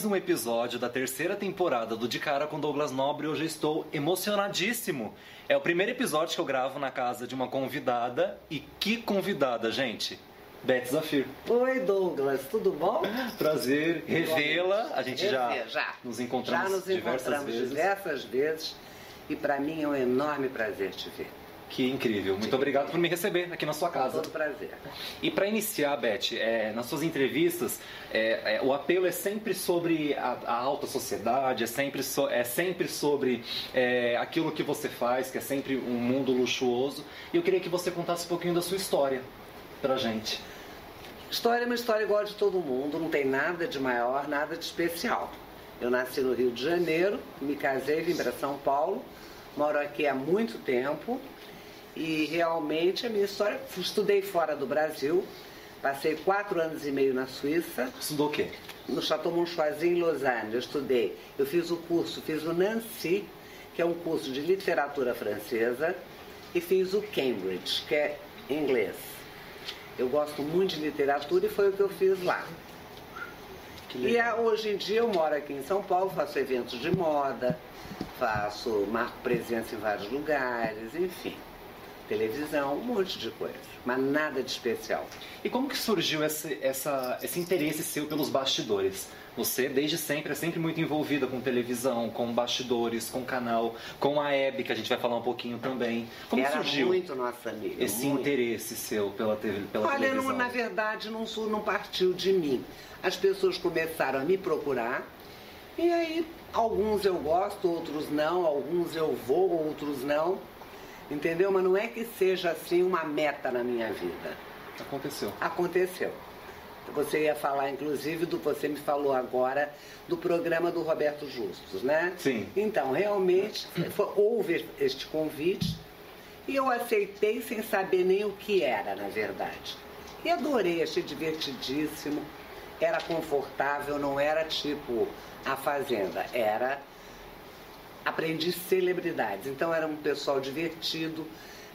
mais um episódio da terceira temporada do De Cara com Douglas Nobre. Hoje eu estou emocionadíssimo. É o primeiro episódio que eu gravo na casa de uma convidada. E que convidada, gente! Beth Zafir. Oi, Douglas, tudo bom? Prazer revê-la. A gente já, já, nos encontramos, já nos diversas encontramos vezes. diversas vezes. E para mim é um enorme prazer te ver. Que incrível. Muito obrigado por me receber aqui na sua Com casa. todo prazer. E para iniciar, Beth, é, nas suas entrevistas, é, é, o apelo é sempre sobre a, a alta sociedade, é sempre, so- é sempre sobre é, aquilo que você faz, que é sempre um mundo luxuoso. E eu queria que você contasse um pouquinho da sua história pra gente. História é uma história igual a de todo mundo, não tem nada de maior, nada de especial. Eu nasci no Rio de Janeiro, me casei, vim para São Paulo, moro aqui há muito tempo e realmente a minha história, estudei fora do Brasil, passei quatro anos e meio na Suíça, Estudou o quê? no Chateau Monchoisin em Lausanne, eu estudei. Eu fiz o curso, fiz o Nancy, que é um curso de literatura francesa, e fiz o Cambridge, que é inglês. Eu gosto muito de literatura e foi o que eu fiz lá. E hoje em dia eu moro aqui em São Paulo, faço eventos de moda, faço, marco presença em vários lugares, enfim. Televisão, um monte de coisa, mas nada de especial. E como que surgiu esse, essa, esse interesse seu pelos bastidores? Você, desde sempre, é sempre muito envolvida com televisão, com bastidores, com canal, com a Hebe, que a gente vai falar um pouquinho também. Como Era surgiu muito nossa amiga. esse muito. interesse seu pela, TV, pela Olha, televisão? não, na verdade não, não partiu de mim. As pessoas começaram a me procurar e aí alguns eu gosto, outros não, alguns eu vou, outros não. Entendeu? Mas não é que seja assim uma meta na minha vida. Aconteceu. Aconteceu. Você ia falar, inclusive, do você me falou agora do programa do Roberto Justus, né? Sim. Então, realmente, houve este convite e eu aceitei sem saber nem o que era, na verdade. E adorei, achei divertidíssimo, era confortável, não era tipo a Fazenda, era aprendi celebridades. Então era um pessoal divertido,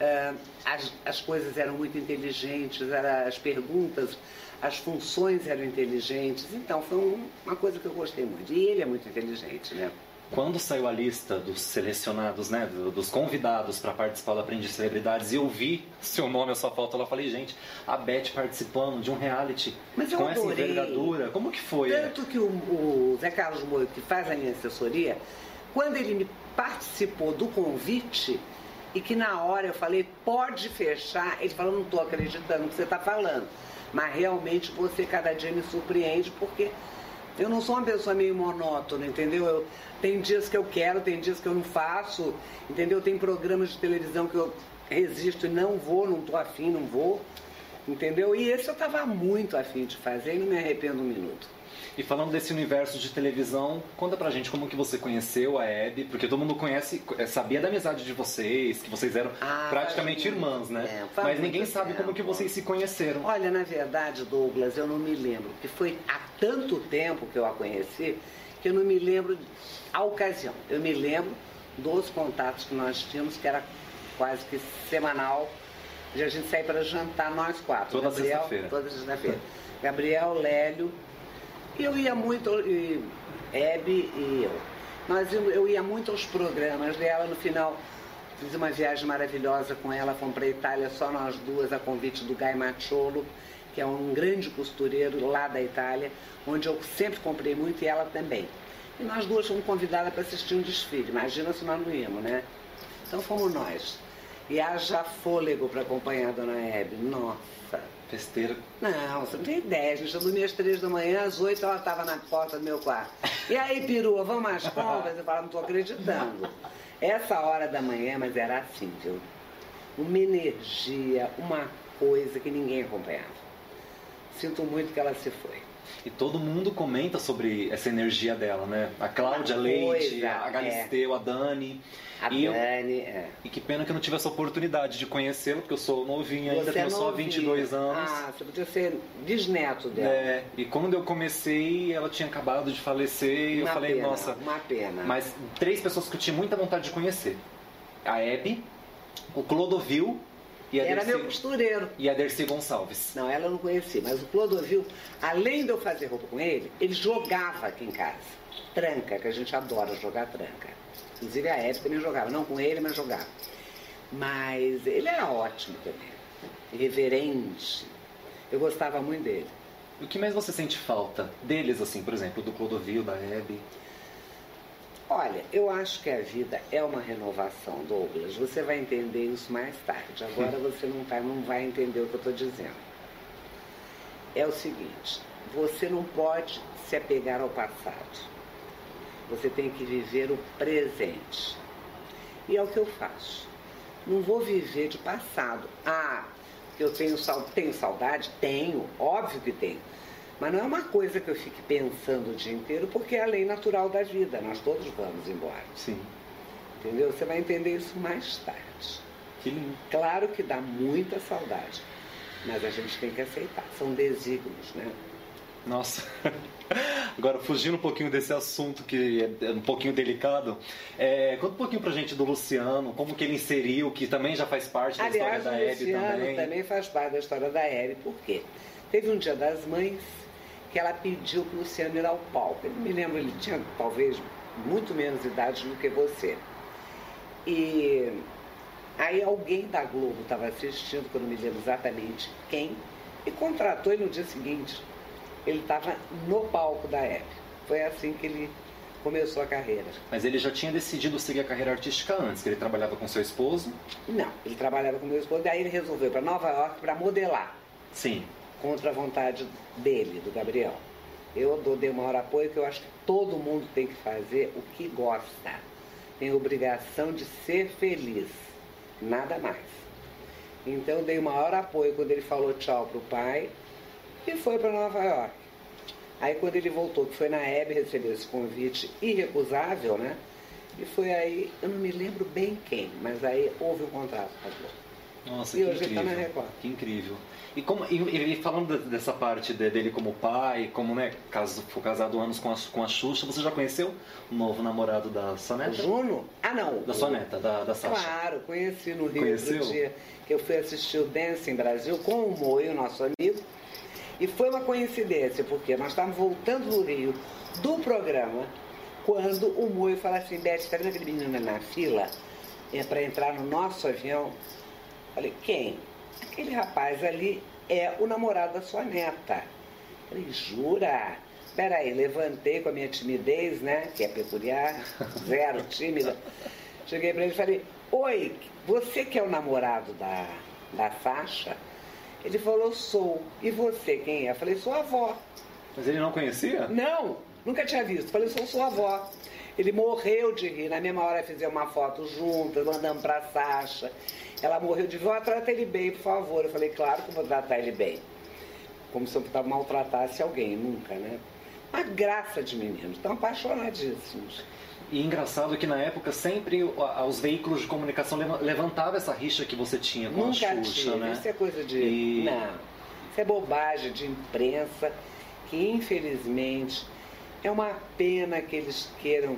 eh, as, as coisas eram muito inteligentes, era, as perguntas, as funções eram inteligentes. Então foi um- uma coisa que eu gostei muito. E ele é muito inteligente, né? Quando saiu a lista dos selecionados, né, do- dos convidados para participar do Aprendiz Celebridades, e eu vi seu nome, a sua foto lá, eu falei, gente, a Beth participando de um reality Mas eu com essa envergadura, como que foi? Tanto que o, o Zé Carlos Moio, que faz a minha assessoria, quando ele me participou do convite, e que na hora eu falei, pode fechar, ele falou, não estou acreditando no que você está falando. Mas realmente você cada dia me surpreende, porque eu não sou uma pessoa meio monótona, entendeu? Eu, tem dias que eu quero, tem dias que eu não faço, entendeu? Tem programas de televisão que eu resisto e não vou, não estou afim, não vou. Entendeu? E esse eu estava muito afim de fazer e não me arrependo um minuto. E falando desse universo de televisão, conta pra gente como que você conheceu a Hebe, porque todo mundo conhece, sabia da amizade de vocês, que vocês eram Ah, praticamente muito irmãs, né? faz Mas ninguém sabe como que vocês se conheceram. Olha, na verdade, Douglas, eu não me lembro, porque foi há tanto tempo que eu a conheci que eu não me lembro a ocasião. Eu me lembro dos contatos que nós tínhamos, que era quase que semanal, de a gente sair para jantar nós quatro. Toda sexta-feira. Toda sexta-feira. Gabriel, Lélio, eu ia muito, e Hebe e eu. Nós, íamos- eu ia muito aos programas dela, no final fiz uma viagem maravilhosa com ela, fomos para a Itália só nós duas, a convite do Guy Macciolo, que é um grande costureiro lá da Itália, onde eu sempre comprei muito e ela também. E nós duas fomos convidadas para assistir um desfile, imagina se nós não íamos, né? Então fomos nós. E haja fôlego para acompanhar a dona Hebe, nossa. Festeira. Não, você não tem ideia. A gente eu dormia às três da manhã, às oito ela estava na porta do meu quarto. E aí, perua, vamos às compras? Eu falava, não estou acreditando. Essa hora da manhã, mas era assim, viu? Uma energia, uma coisa que ninguém acompanhava. Sinto muito que ela se foi. E todo mundo comenta sobre essa energia dela, né? A Cláudia Uma Leite, coisa, a Galisteu, a Dani. A e, eu- Dani, é. e que pena que eu não tive essa oportunidade de conhecê-la, porque eu sou novinho ainda, Você tenho é só novinha. 22 anos. Ah, você podia ser bisneto dela. É, e quando eu comecei, ela tinha acabado de falecer e eu falei, pena, nossa. Uma pena. Mas três pessoas que eu tinha muita vontade de conhecer: a Hebe, o Clodovil Era Dercy- meu costureiro. E a Dercy Gonçalves. Não, ela eu não conhecia, mas o Clodovil, além de eu fazer roupa com ele, ele jogava aqui em casa. Tranca, que a gente adora jogar tranca. Inclusive a Hebe também jogava, não com ele, mas jogava. Mas ele era ótimo também, reverente. Eu gostava muito dele. O que mais você sente falta deles, assim, por exemplo, do Clodovil, da Hebe? Olha, eu acho que a vida é uma renovação, Douglas. Você vai entender isso mais tarde. Agora você não, tá, não vai entender o que eu estou dizendo. É o seguinte, você não pode se apegar ao passado. Você tem que viver o presente. E é o que eu faço. Não vou viver de passado. Ah, eu tenho, tenho saudade? Tenho, óbvio que tenho. Mas não é uma coisa que eu fique pensando o dia inteiro, porque é a lei natural da vida. Nós todos vamos embora. Sim. Entendeu? Você vai entender isso mais tarde. Que lindo. Claro que dá muita saudade, mas a gente tem que aceitar. São desígnios, né? Nossa. Agora, fugindo um pouquinho desse assunto que é um pouquinho delicado, é, conta um pouquinho pra gente do Luciano, como que ele inseriu, que também já faz parte da Aliás, história da Hebe Luciano também. também. faz parte da história da Hebe, por quê? Teve um dia das mães que ela pediu para o Luciano ir ao palco. Eu me lembro, ele tinha talvez muito menos idade do que você. E aí alguém da Globo estava assistindo, que eu não me lembro exatamente quem, e contratou ele no dia seguinte. Ele estava no palco da Hebe. Foi assim que ele começou a carreira. Mas ele já tinha decidido seguir a carreira artística antes, que ele trabalhava com seu esposo. Não, ele trabalhava com meu esposo, daí ele resolveu para Nova York para modelar. Sim. Contra a vontade dele, do Gabriel. Eu dou, dei o maior apoio que eu acho que todo mundo tem que fazer o que gosta. Tem obrigação de ser feliz, nada mais. Então eu dei o maior apoio quando ele falou tchau pro pai e foi para Nova York. Aí quando ele voltou, que foi na Hebe, recebeu esse convite irrecusável, né? E foi aí, eu não me lembro bem quem, mas aí houve um contrato com a Globo. Nossa, E que hoje ele incrível. tá na Record. Que incrível. E, como, e, e falando de- dessa parte de- dele como pai, como né, caso, foi casado anos com a, com a Xuxa, você já conheceu o novo namorado da sua O? Juno? Ah, não. Da sua neta, da, da Sasha. Claro, conheci no Rio Conheceu? outro dia, que eu fui assistir o Dancing Brasil com o Moio, nosso amigo. E foi uma coincidência, porque nós estávamos voltando no Rio do programa, quando o Moio fala assim, Beth, está vendo aquele menino na fila é, para entrar no nosso avião? Falei, quem? Aquele rapaz ali é o namorado da sua neta. Falei, jura? Peraí, levantei com a minha timidez, né? Que é peculiar, zero tímida. Cheguei pra ele e falei, oi, você que é o namorado da, da Sasha? Ele falou, sou. E você quem é? Eu falei, sou a avó. Mas ele não conhecia? Não, nunca tinha visto. Falei, sou sua avó. Ele morreu de rir. Na mesma hora fizemos uma foto juntas, mandamos pra Sasha. Ela morreu de vó, trata ele bem, por favor. Eu falei, claro que eu vou tratar ele bem. Como se eu maltratasse alguém, nunca, né? Uma graça de meninos, estão apaixonadíssimos. E engraçado que na época sempre os veículos de comunicação leva- levantavam essa rixa que você tinha com Nunca a Xuxa, tive. né? Isso é coisa de. E- Não. Isso é bobagem de imprensa que, infelizmente, é uma pena que eles queiram,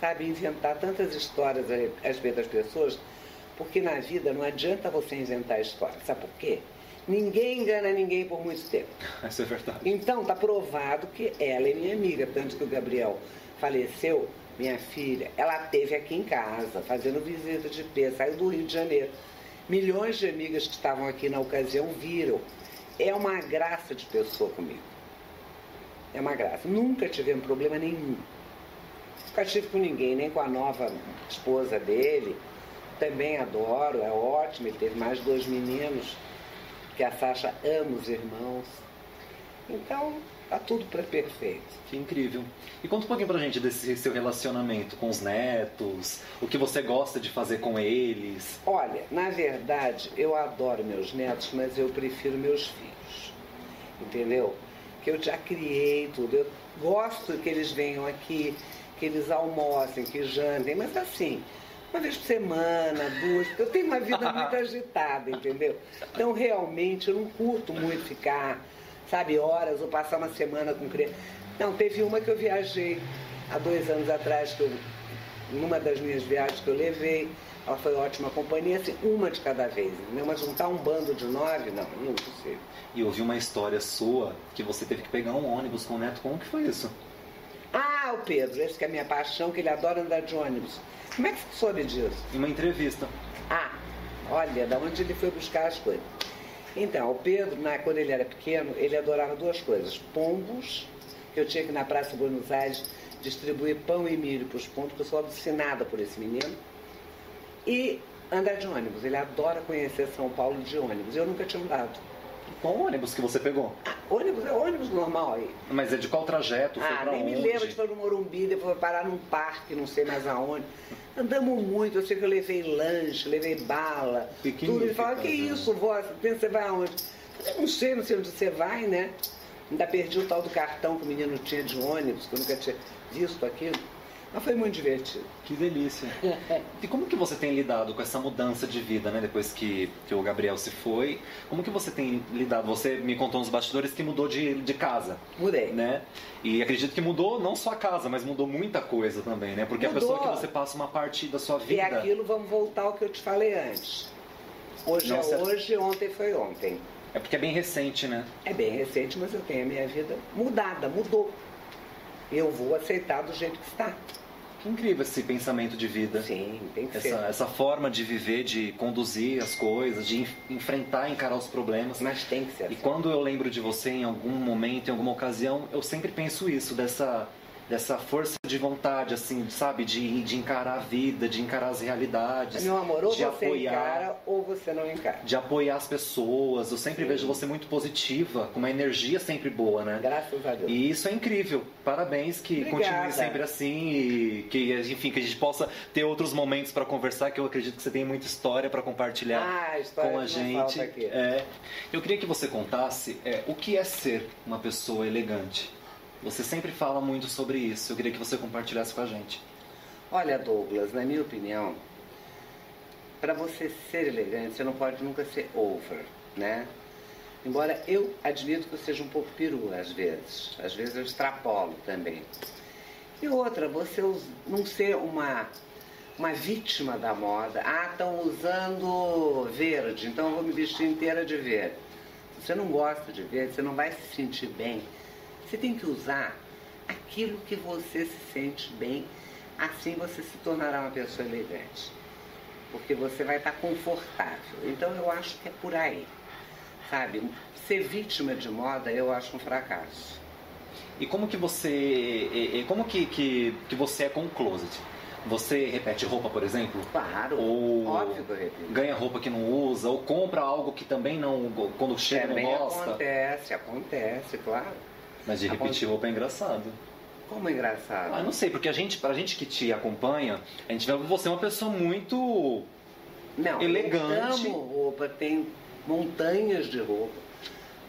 sabe, inventar tantas histórias a a respeito das pessoas, porque na vida não adianta você inventar história. Sabe por quê? Ninguém engana ninguém por muito tempo. Isso é verdade. Então, está provado que ela é minha amiga, tanto que o Gabriel faleceu, minha filha, ela teve aqui em casa, fazendo visita de pé, saiu do Rio de Janeiro. Milhões de amigas que estavam aqui na ocasião viram. É uma graça de pessoa comigo. É uma graça. Nunca tivemos problema nenhum. Nunca tive com ninguém, nem com a nova esposa dele. Também adoro, é ótimo. Ele teve mais dois meninos, que a Sasha ama os irmãos. Então, tá tudo pra perfeito. Que incrível. E conta um pouquinho pra gente desse seu relacionamento com os netos, o que você gosta de fazer com eles. Olha, na verdade, eu adoro meus netos, mas eu prefiro meus filhos. Entendeu? Que eu já criei tudo. Eu gosto que eles venham aqui, que eles almocem, que jantem, mas assim, uma vez por semana, duas, porque eu tenho uma vida muito agitada, entendeu? Então, realmente, eu não curto muito ficar, sabe, horas ou passar uma semana com criança. Não, teve uma que eu viajei há dois anos atrás, que eu numa das minhas viagens que eu levei, Ela foi ótima companhia, assim, uma de cada vez, entendeu? Mas juntar um bando de nove, não, não é possível. E ouvi uma história sua que você teve que pegar um ônibus com o neto. Como que foi isso? Ah, o Pedro, esse que é a minha paixão, que ele adora andar de ônibus. Como é que você soube disso? Em uma entrevista. Ah, olha, da onde ele foi buscar as coisas. Então, o Pedro, na, quando ele era pequeno, ele adorava duas coisas. Pombos, que eu tinha que na Praça Buenos Aires distribuir pão e milho para os pombos, porque eu sou alucinada por esse menino. E andar de ônibus. Ele adora conhecer São Paulo de ônibus. Eu nunca tinha andado. Qual ônibus que você pegou? Ah, ônibus é ônibus normal aí. Mas é de qual trajeto? Foi ah, nem onde? me lembro, gente foi no Morumbi, depois foi parar num parque, não sei mais aonde. Andamos muito, eu sei que eu levei lanche, levei bala, tudo. Ele fala, que isso, vó, você vai aonde? Eu não sei, não sei onde você vai, né? Ainda perdi o tal do cartão que o menino tinha de ônibus, que eu nunca tinha visto aquilo. Mas foi muito divertido. Que delícia. E como que você tem lidado com essa mudança de vida, né? Depois que, que o Gabriel se foi, como que você tem lidado? Você me contou nos bastidores que mudou de, de casa, Mudei. né? E acredito que mudou não só a casa, mas mudou muita coisa também, né? Porque a Mudou. pessoa que você passa uma parte da sua E vida... aquilo, vamos voltar ao que eu te falei antes. Hoje Nossa. é hoje, ontem foi ontem. É porque é bem recente, né? É bem recente, mas eu tenho a minha vida mudada, mudou. Eu vou aceitar do jeito que está. Que incrível esse pensamento de vida. Sim, tem que Essa, ser. essa forma de viver, de conduzir as coisas, de enf- enfrentar, encarar os problemas. Mas tem que ser E assim. quando eu lembro de você em algum momento, em alguma ocasião, eu sempre penso isso, dessa, dessa força de vontade, assim, sabe? De, de encarar a vida, de encarar as realidades. Meu amor, ou de você apoiar, encara ou você não encara. De apoiar as pessoas. Eu sempre Sim. vejo você muito positiva, com uma energia sempre boa, né? Graças a Deus. E isso é incrível. Parabéns, que Obrigada. continue sempre assim e que, enfim, que a gente possa ter outros momentos para conversar, que eu acredito que você tem muita história para compartilhar Ah, história com a gente. É. Eu queria que você contasse é, o que é ser uma pessoa elegante. Você sempre fala muito sobre isso. Eu queria que você compartilhasse com a gente. Olha, Douglas, na minha opinião, para você ser elegante, você não pode nunca ser over, né? Embora eu admito que eu seja um pouco perua às vezes. Às vezes eu extrapolo também. E outra, você não ser uma, uma vítima da moda. Ah, estão usando verde, então eu vou me vestir inteira de verde. Se você não gosta de verde, você não vai se sentir bem. Você tem que usar aquilo que você se sente bem. Assim você se tornará uma pessoa elegante. Porque você vai estar confortável. Então eu acho que é por aí. Sabe? Ser vítima de moda eu acho um fracasso. E como que você, como que, que, que você é com o closet? Você repete roupa, por exemplo? Claro, Ou óbvio que eu repito. ganha roupa que não usa, ou compra algo que também não, quando chega Também não gosta. acontece, acontece, claro. Mas de repetir Acontece. roupa é engraçado. Como é engraçado. Ah, não sei, porque a gente, pra gente que te acompanha, a gente vê você uma pessoa muito. Não, elegante. eu amo roupa, tem montanhas de roupa.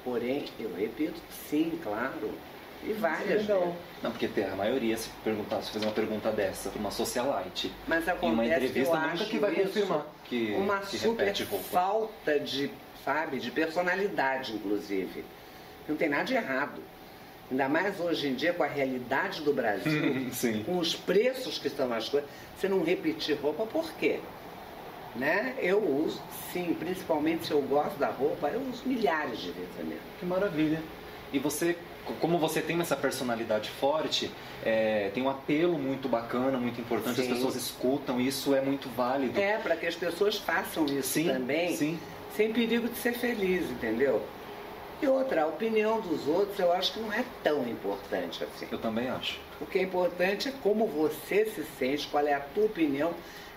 Porém, eu repito, sim, claro. E várias. Legal. vezes. Não, porque tem a maioria, se perguntar, se fazer uma pergunta dessa pra uma socialite, Mas em uma acontece que eu entrevista nunca acho que vai confirmar que, uma que super falta de, sabe, de personalidade, inclusive. Não tem nada de errado. Ainda mais hoje em dia com a realidade do Brasil, Sim. com os preços que estão as coisas, você não repetir roupa, por quê? Né? Eu uso, sim, principalmente se eu gosto da roupa, eu uso milhares de vezes a mesma. Que maravilha. E você, como você tem essa personalidade forte, é, tem um apelo muito bacana, muito importante, as Sim. pessoas escutam, e isso é muito válido. É, para que as pessoas façam isso sim, também, sim. sem perigo de ser feliz, entendeu? E outra, a opinião dos outros eu acho que não é tão importante assim. Eu também acho. O que é importante é como você se sente, qual é a tua opinião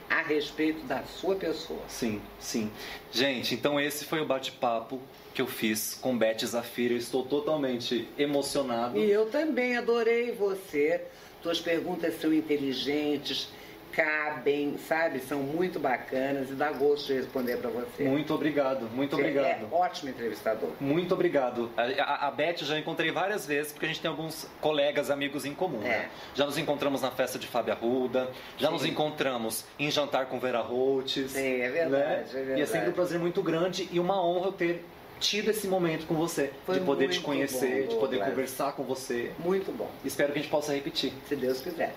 a respeito da sua pessoa. Sim, sim. Gente, então esse foi o bate-papo que eu fiz com Beth Zafira. Eu estou totalmente emocionado. E eu também adorei você. Tuas perguntas são inteligentes, cabem, sabe? São muito bacanas e dá gosto de responder para você. Muito obrigado, muito Você obrigado. É ótimo entrevistador. Muito obrigado. A, a, Beth já encontrei várias vezes, porque a gente tem alguns colegas, amigos em comum. né? É. Já nos encontramos na festa de Fábio Arruda, já Sim. nos encontramos em jantar com Vera Holtz. Sim, é verdade, né? é verdade. E é sempre um prazer muito grande e uma honra eu ter tido esse momento com você. Foi de poder te conhecer, bom, de poder Douglas. conversar com você. Muito bom, Espero que a gente possa repetir. se Deus quiser.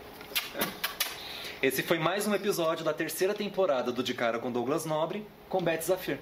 Esse foi mais um episódio da terceira temporada do De Cara com Douglas Nobre, com Beth Zafir.